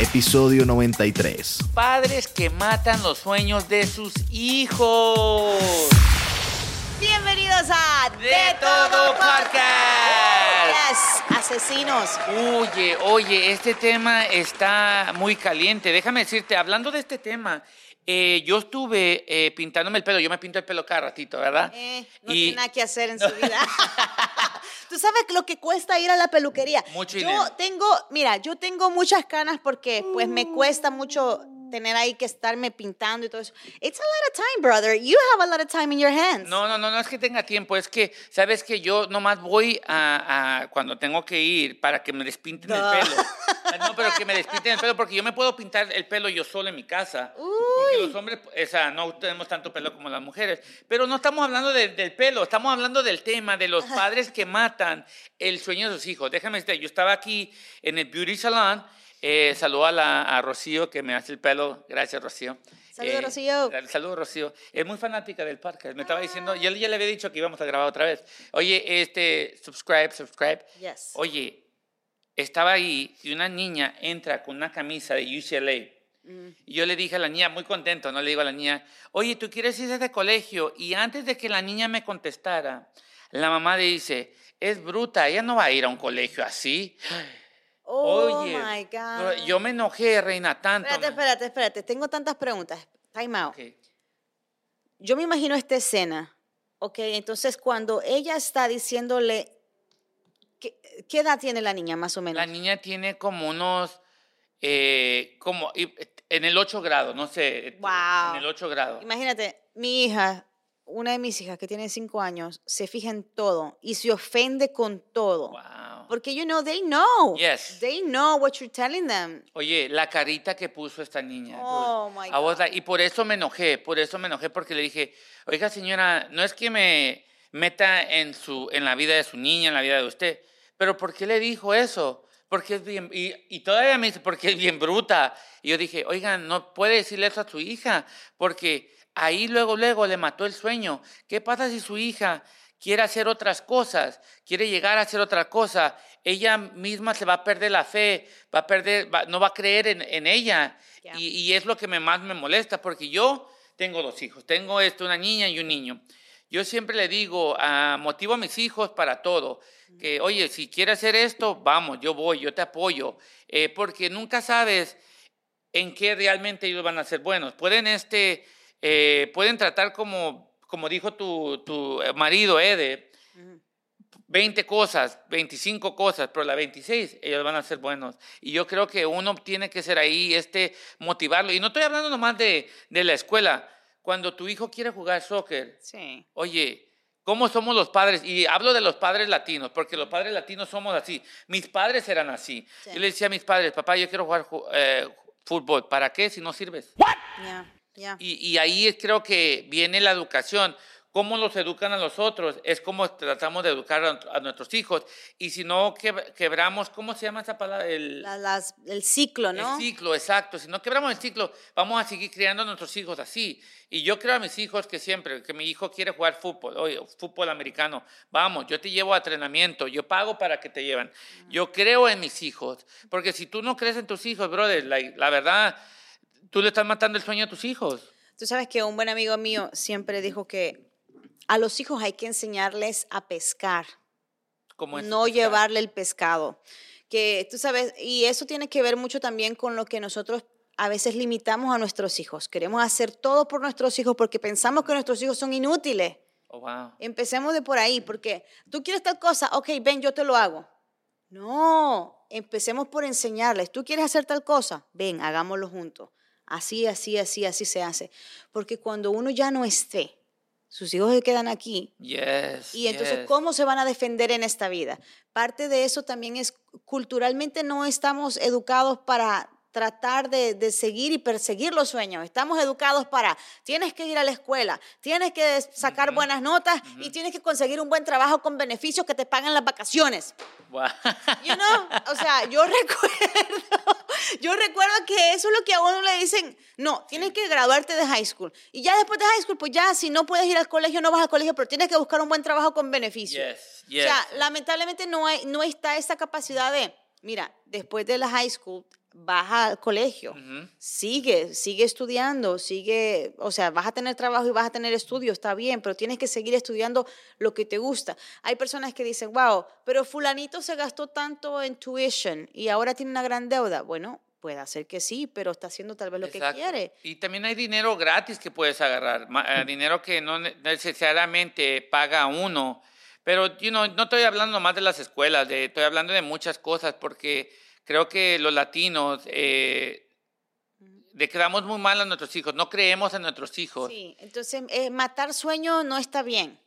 episodio 93. Padres que matan los sueños de sus hijos. Bienvenidos a De Todo Podcast. Yes, asesinos. Oye, oye, este tema está muy caliente. Déjame decirte, hablando de este tema, eh, yo estuve eh, pintándome el pelo. Yo me pinto el pelo cada ratito, ¿verdad? Eh, no Y- tiene nada que hacer en su vida. Sabes lo que cuesta ir a la peluquería. Mucho yo dinero. tengo, mira, yo tengo muchas canas porque pues me cuesta mucho tener ahí que estarme pintando y todo eso. It's a lot of time, brother. You have a lot of time in your hands. No, no, no, no es que tenga tiempo, es que, sabes que yo nomás voy a, a cuando tengo que ir para que me despinten el Duh. pelo. No, pero que me despinten el pelo porque yo me puedo pintar el pelo yo solo en mi casa. Porque los hombres, o sea, no tenemos tanto pelo como las mujeres. Pero no estamos hablando de- del pelo, estamos hablando del tema de los padres que matan el sueño de sus hijos. Déjame decirte, yo estaba aquí en el Beauty Salon. Eh, saludo a, la, a Rocío que me hace el pelo. Gracias, Rocío. Saludos, Rocío. Saludos, Rocío. Es muy fanática del podcast. Me estaba diciendo, yo ya le había dicho que íbamos a grabar otra vez. Oye, este, subscribe, subscribe. Yes. Oye, estaba ahí y una niña entra con una camisa de UCLA. Mm. Y yo le dije a la niña, muy contento, ¿no? Le digo a la niña, oye, ¿tú quieres ir a ese colegio? Y antes de que la niña me contestara, la mamá le dice, es bruta, ella no va a ir a un colegio así. Oh Oye, my God. yo me enojé, reina, tanto. Espérate, espérate, espérate. Tengo tantas preguntas. Time out. Ok. Yo me imagino esta escena. Ok, entonces cuando ella está diciéndole. ¿Qué, qué edad tiene la niña, más o menos? La niña tiene como unos, eh, como en el 8 grado, no sé. Wow. En el 8 grado. Imagínate, mi hija, una de mis hijas que tiene cinco años, se fija en todo y se ofende con todo. Wow. Porque, you know, they know. Yes. They know what you're telling them. Oye, la carita que puso esta niña. Oh, dude. my God. like- y por eso me enojé, por eso me enojé porque le dije, oiga señora, no es que me meta en, su, en la vida de su niña, en la vida de usted, pero ¿por qué le dijo eso? Porque es bien, y, y todavía me dice, porque es bien bruta. Y yo dije, oigan, no puede decirle eso a su hija, porque ahí luego, luego le mató el sueño. ¿Qué pasa si su hija quiere hacer otras cosas, quiere llegar a hacer otra cosa? Ella misma se va a perder la fe, va a perder, va- no va a creer en, en ella. Y, y es lo que me, más me molesta, porque yo tengo dos hijos, tengo esto, una niña y un niño. Yo siempre le digo, ah, motivo a mis hijos para todo, que oye, si quieres hacer esto, vamos, yo voy, yo te apoyo, eh, porque nunca sabes en qué realmente ellos van a ser buenos. Pueden, este, eh, pueden tratar como, como dijo tu, tu marido, Ede, 20 cosas, 25 cosas, pero la 26 ellos van a ser buenos. Y yo creo que uno tiene que ser ahí, este, motivarlo. Y no estoy hablando nomás de, de la escuela. Cuando tu hijo quiere jugar soccer, Sí. Oye, ¿cómo somos los padres? Y hablo de los padres latinos, porque los padres latinos somos así. Mis padres eran así. Sí. Yo le decía a mis padres, papá, yo quiero jugar ju- eh, fútbol. ¿Para qué si no sirves? Ya, ya. Y, y ahí creo que viene la educación. Cómo los educan a los otros es como tratamos de educar a, a nuestros hijos. Y si no que- quebramos, ¿cómo se llama esa palabra? El, La- las- el ciclo, ¿no? el ciclo, exacto. Si no quebramos el ciclo, vamos a seguir criando a nuestros hijos así. Y yo creo a mis hijos que siempre, que mi hijo quiere jugar fútbol, oye, fútbol americano, vamos, yo te llevo a entrenamiento, yo pago para que te lleven. Yo creo en mis hijos, porque si tú no crees en tus hijos, brother, la, la verdad, tú le estás matando el sueño a tus hijos. Tú sabes que un buen amigo mío siempre dijo que a los hijos hay que enseñarles a pescar, Como es no pescar. llevarle el pescado. Que tú sabes, y eso tiene que ver mucho también con lo que nosotros a veces limitamos a nuestros hijos. Queremos hacer todo por nuestros hijos porque pensamos que nuestros hijos son inútiles. Oh, wow. Empecemos de por ahí, porque tú quieres tal cosa, ok, ven, yo te lo hago. No, empecemos por enseñarles. ¿Tú quieres hacer tal cosa? Ven, hagámoslo juntos. Así, así, así, así se hace. Porque cuando uno ya no esté, sus hijos se quedan aquí. Yes. Y entonces, yes. ¿cómo se van a defender en esta vida? Parte de eso también es, culturalmente no estamos educados para tratar de, de seguir y perseguir los sueños. Estamos educados para, tienes que ir a la escuela, tienes que sacar buenas notas y tienes que conseguir un buen trabajo con beneficios que te pagan las vacaciones. Wow. You know? O sea, yo recuerdo, yo recuerdo que eso es lo que a uno le dicen, no, tienes que graduarte de high school. Y ya después de high school, pues ya si no puedes ir al colegio, no vas al colegio, pero tienes que buscar un buen trabajo con beneficios. Yes, O sea, yes. lamentablemente no, hay, no está esa capacidad de, mira, después de la high school vas al colegio, sigue, sigue estudiando, sigue, o sea, vas a tener trabajo y vas a tener estudio, está bien, pero tienes que seguir estudiando lo que te gusta. Hay personas que dicen, wow, pero fulanito se gastó tanto en tuition y ahora tiene una gran deuda. Bueno, puede ser que sí, pero está haciendo tal vez lo Exacto. que quiere. Y también hay dinero gratis que puedes agarrar, eh, dinero que no ne- necesariamente paga uno. Pero you know, no estoy hablando más de las escuelas, de, estoy hablando de muchas cosas, porque creo que los latinos eh, muy mal a nuestros hijos, no creemos en nuestros hijos. Sí, entonces eh, matar sueño no está bien.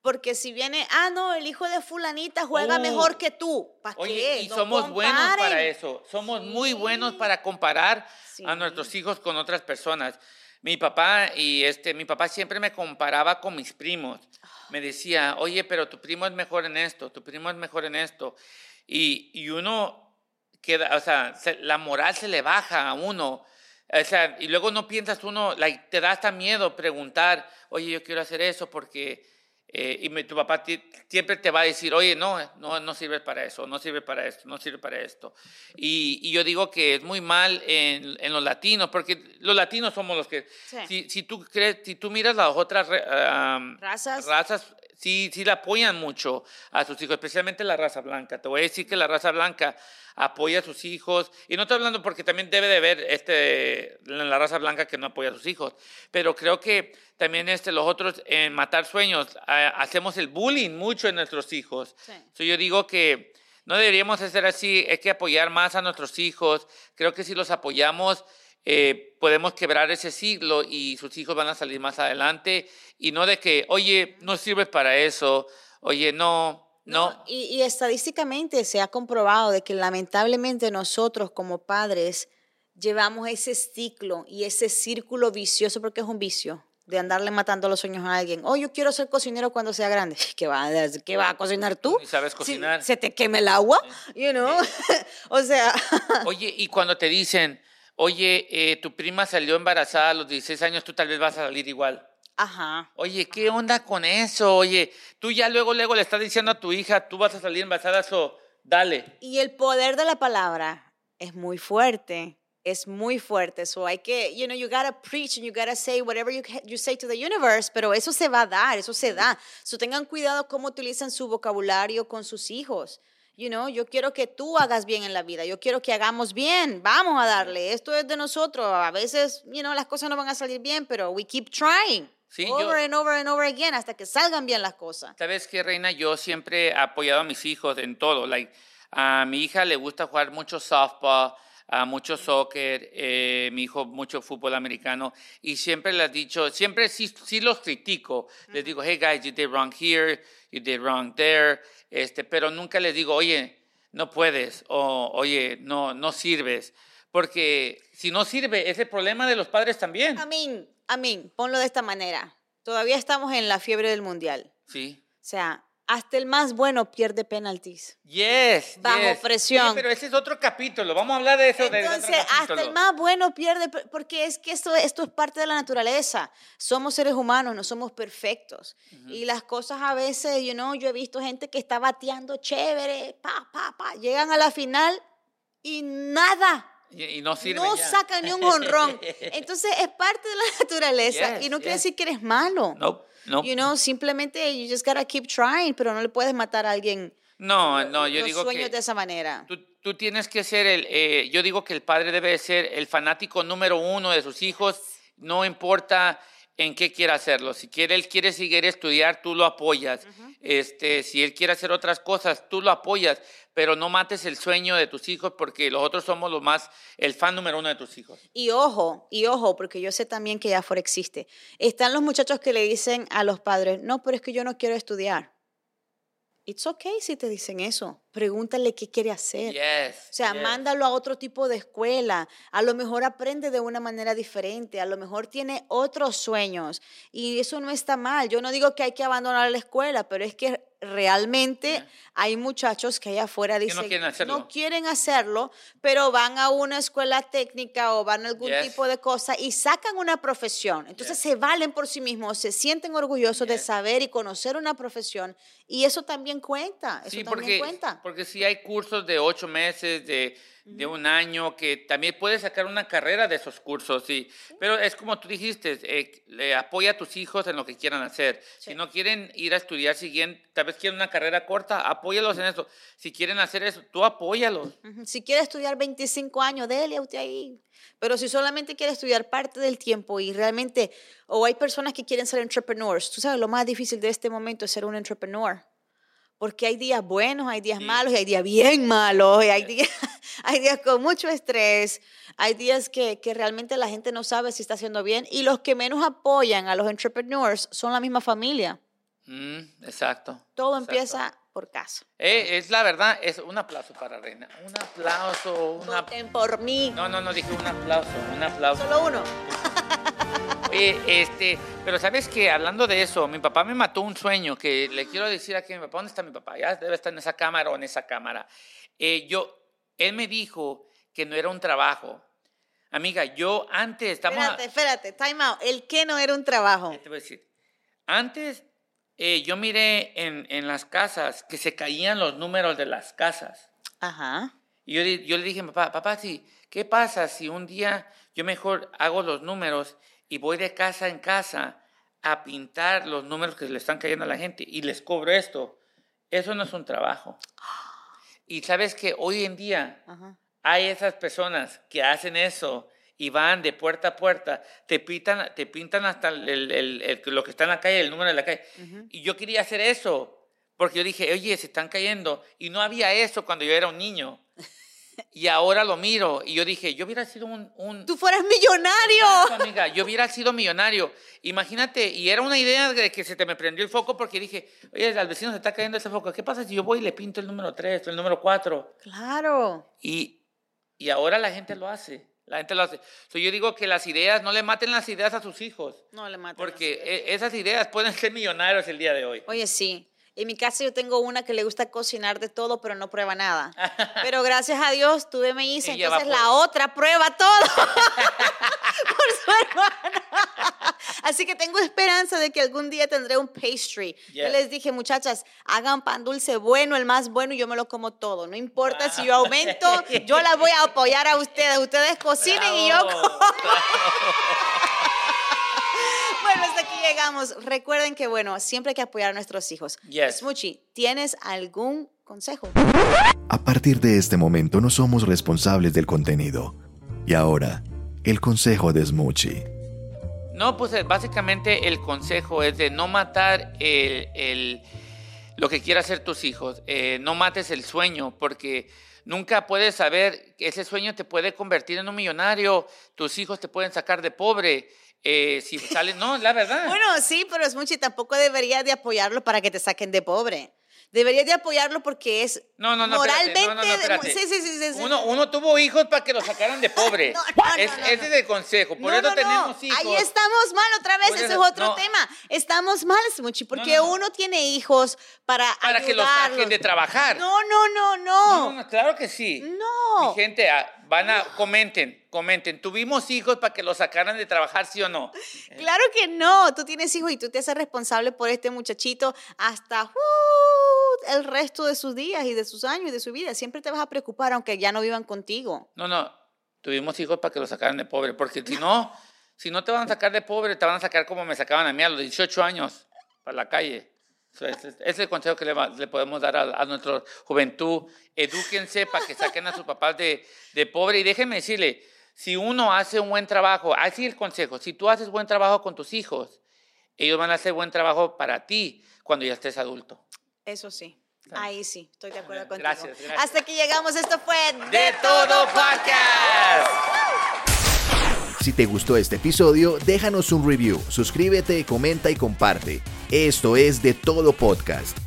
Porque si viene, ah, no, el hijo de fulanita juega Oh. mejor que tú. ¿Para Oye, qué? y No somos buenos para comparen. eso. Somos muy Sí. buenos para comparar Sí. a nuestros hijos con otras personas. Mi papá y este, mi papá siempre me comparaba con mis primos. Me decía, oye, pero tu primo es mejor en esto, tu primo es mejor en esto. Y, y uno queda, o sea, se- la moral se le baja a uno. O sea, y luego no piensas uno, like, te da hasta miedo preguntar, oye, yo quiero hacer eso porque, eh, y tu papá siempre te va a decir, oye, no, no, no sirve para eso, no sirve para esto, no sirve para esto. Y, y yo digo que es muy mal en, en los latinos, porque los latinos somos los que, Sí. si, si tú crees, si tú miras las otras um, Razas. razas sí, sí la apoyan mucho a sus hijos, especialmente la raza blanca. Te voy a decir que la raza blanca apoya a sus hijos, y no estoy hablando porque también debe de haber este, la raza blanca que no apoya a sus hijos, pero creo que también este, los otros en matar sueños ah, hacemos el bullying mucho en nuestros hijos. Sí. So, yo digo que no deberíamos hacer así, hay que apoyar más a nuestros hijos. Creo que si los apoyamos, eh, podemos quebrar ese siglo y sus hijos van a salir más adelante. Y no de que, oye, no sirve para eso, oye, no, no. Y, y estadísticamente se ha comprobado de que lamentablemente nosotros como padres llevamos ese ciclo y ese círculo vicioso, porque es un vicio, de andarle matando los sueños a alguien. Oh, yo quiero ser cocinero cuando sea grande. ¿Qué va, a- qué va a cocinar tú? Ni sabes Si cocinar. se te queme el agua, you know? o sea, Oye, y cuando te dicen, oye, eh, tu prima salió embarazada a los 16 años, tú tal vez vas a salir igual. ajá. Oye, ¿qué onda con eso? Oye, tú ya luego, luego le estás diciendo a tu hija, tú vas a salir embarazada, eso, dale. Y el poder de la palabra es muy fuerte. Es muy fuerte. So hay que, you know, you gotta preach and you gotta say whatever you, you say to the universe, pero eso se va a dar, eso se da. So tengan cuidado cómo utilizan su vocabulario con sus hijos. You know, yo quiero que tú hagas bien en la vida, yo quiero que hagamos bien, vamos a darle, esto es de nosotros. A veces, you know, las cosas no van a salir bien, pero we keep trying. Sí, yo- over and over and over again hasta que salgan bien las cosas. ¿Sabes qué, Reina? Yo siempre he apoyado a mis hijos en todo. Like, a mi hija le gusta jugar mucho softball, a mucho soccer, eh, mi hijo mucho fútbol americano. Y siempre les he dicho, siempre sí, sí los critico. Les digo, hey guys, you did wrong here, you did wrong there. Este, pero nunca les digo, oye, no puedes, o oye, no, no sirves. Porque si no sirve, es el problema de los padres también. Amén, amén. Ponlo de esta manera. Todavía estamos en la fiebre del mundial. Sí. O sea, hasta el más bueno pierde penaltis. Yes. Bajo yes. presión. Oye, pero ese es otro capítulo. Vamos a hablar de eso. de Entonces, hasta el más bueno pierde, porque es que esto, esto es parte de la naturaleza. Somos seres humanos, no somos perfectos. Y las cosas a veces, you know, yo he visto gente que está bateando chévere, pa, pa, pa, llegan a la final y nada. Y, y no sirve. no ya. sacan ni un honrón. Entonces, es parte de la naturaleza Yes, y no quiere yes. decir que eres malo. No, no. You know, simplemente you just gotta keep trying, pero no le puedes matar a alguien no, no, yo los digo sueños que de esa manera. tú, tú tienes que ser el, eh, yo digo que el padre debe ser el fanático número uno de sus hijos, no importa en qué quiera hacerlo. Si quiere, él quiere seguir estudiar, tú lo apoyas. este, si él quiere hacer otras cosas, tú lo apoyas, pero no mates el sueño de tus hijos porque los otros somos los más, el fan número uno de tus hijos. Y ojo, y ojo, porque yo sé también que ya afuera existe. Están los muchachos que le dicen a los padres, no, pero es que yo no quiero estudiar. It's okay si te dicen eso. Pregúntale qué quiere hacer. Yes. O sea, yes. mándalo a otro tipo de escuela. A lo mejor aprende de una manera diferente. A lo mejor tiene otros sueños. Y eso no está mal. Yo no digo que hay que abandonar la escuela, pero es que realmente Yeah. hay muchachos que allá afuera no dicen quieren hacerlo. no quieren hacerlo, pero van a una escuela técnica o van a algún Yes. tipo de cosa y sacan una profesión. Entonces se valen por sí mismos, se sienten orgullosos de Yes. saber y conocer una profesión Y eso también cuenta, eso Sí, también porque, cuenta. porque si hay cursos de ocho meses, de, de un año, que también puedes sacar una carrera de esos cursos, sí. Pero es como tú dijiste, eh, apoya a tus hijos en lo que quieran hacer. Sí. Si no quieren ir a estudiar siguiente, tal vez quieren una carrera corta, apóyalos en eso. Si quieren hacer eso, tú apóyalos. Si quiere estudiar 25 años, dele a usted ahí. Pero si solamente quiere estudiar parte del tiempo y realmente, o hay personas que quieren ser entrepreneurs, tú sabes, lo más difícil de este momento es ser un entrepreneur. Porque hay días buenos, hay días Sí. malos y hay días bien malos, y hay días, hay días con mucho estrés, hay días que, que realmente la gente no sabe si está haciendo bien y los que menos apoyan a los entrepreneurs son la misma familia. Mm, exacto. Todo exacto. empieza por casa. Eh, es la verdad, es un aplauso para Reina. Un aplauso, una... Voten por mí. No, no, no, dije un aplauso, un aplauso. Solo uno. Oye, este, pero sabes que hablando de eso, mi papá me mató un sueño que le quiero decir aquí a mi papá, ¿dónde está mi papá? Ya debe estar en esa cámara o en esa cámara. Eh, yo, él me dijo que no era un trabajo. Amiga, yo antes estamos. Espérate, espérate, time out. El que no era un trabajo. Te voy a decir. Antes eh, yo miré en, en las casas que se caían los números de las casas. Ajá. Y yo, yo le dije a mi papá, papá, sí, ¿qué pasa si un día yo mejor hago los números y voy de casa en casa a pintar los números que le están cayendo a la gente y les cobro esto? Eso no es un trabajo. Y sabes que hoy en día Ajá. hay esas personas que hacen eso y van de puerta a puerta, te pintan, te pintan hasta el, el- el- lo que está en la calle, el número de la calle. Y yo quería hacer eso, porque yo dije, oye, se están cayendo. Y no había eso cuando yo era un niño. Y ahora lo miro y yo dije, yo hubiera sido un... un Tú fueras millonario. Exacto, amiga, yo hubiera sido millonario. Imagínate, y era una idea de que se te me prendió el foco porque dije, oye, al vecino se está cayendo ese foco. ¿Qué pasa si yo voy y le pinto el número 3 o el número 4? Claro. Y, y ahora la gente lo hace. La gente lo hace. So, yo digo que las ideas, no le maten las ideas a sus hijos. No le mates. Porque e- esas ideas pueden ser millonarios el día de hoy. Oye, sí. En mi casa yo tengo una que le gusta cocinar de todo, pero no prueba nada. Pero gracias a Dios tuve Ella va entonces la otra prueba todo por su hermana. Así que tengo esperanza de que algún día tendré un pastry. Yo les dije, muchachas, hagan pan dulce bueno, el más bueno, y yo me lo como todo. No importa si yo aumento, yo las voy a apoyar a ustedes. Ustedes cocinen y yo como. Bueno, hasta aquí llegamos. Recuerden que, bueno, siempre hay que apoyar a nuestros hijos. Yes. Smuchi, ¿tienes algún consejo? A partir de este momento no somos responsables del contenido. Y ahora, el consejo de Smoochie. No, pues eh, básicamente el consejo es de no matar el, el- lo que quieran hacer tus hijos. Eh, no mates el sueño, porque nunca puedes saber que ese sueño te puede convertir en un millonario. Tus hijos te pueden sacar de pobre. eh, si salen, no, la verdad. Bueno, sí, pero Smuchi tampoco deberías de apoyarlo para que te saquen de pobre. Deberías de apoyarlo porque es No, no, no, moralmente... espérate, no, no, no, espérate. Sí, sí, sí, sí. Uno, uno tuvo hijos para que lo sacaran de pobre. Es- ese es el consejo. Por No, eso no, no. tenemos hijos. Ahí estamos mal otra vez, ese es otro tema. Estamos mal, Smuchi, porque no, no. uno tiene hijos para Para que los saquen de trabajar. No, no, no, No, no. no, no, claro que sí. No. Mi gente, ah, van a, comenten, comenten. ¿Tuvimos hijos para que los sacaran de trabajar, sí o no? Claro que no, tú tienes hijos y tú te haces responsable por este muchachito hasta uh, el resto de sus días y de sus años y de su vida. Siempre te vas a preocupar aunque ya no vivan contigo. No, no. Tuvimos hijos para que los sacaran de pobre. Porque si no, si no te van a sacar de pobre, te van a sacar como me sacaban a mí a los 18 años, para la calle. So, ese, ese es el consejo que le, le podemos dar a, a nuestra juventud. Edúquense para que saquen a sus papás de, de pobre. Y déjenme decirle, si uno hace un buen trabajo, así el consejo, si tú haces buen trabajo con tus hijos, ellos van a hacer buen trabajo para ti cuando ya estés adulto. Eso sí. Ahí sí, estoy de acuerdo contigo. Gracias, gracias. Hasta aquí llegamos. Esto fue De todo podcast. Si te gustó este episodio, déjanos un review, suscríbete, comenta y comparte. Esto es De Todo Podcast.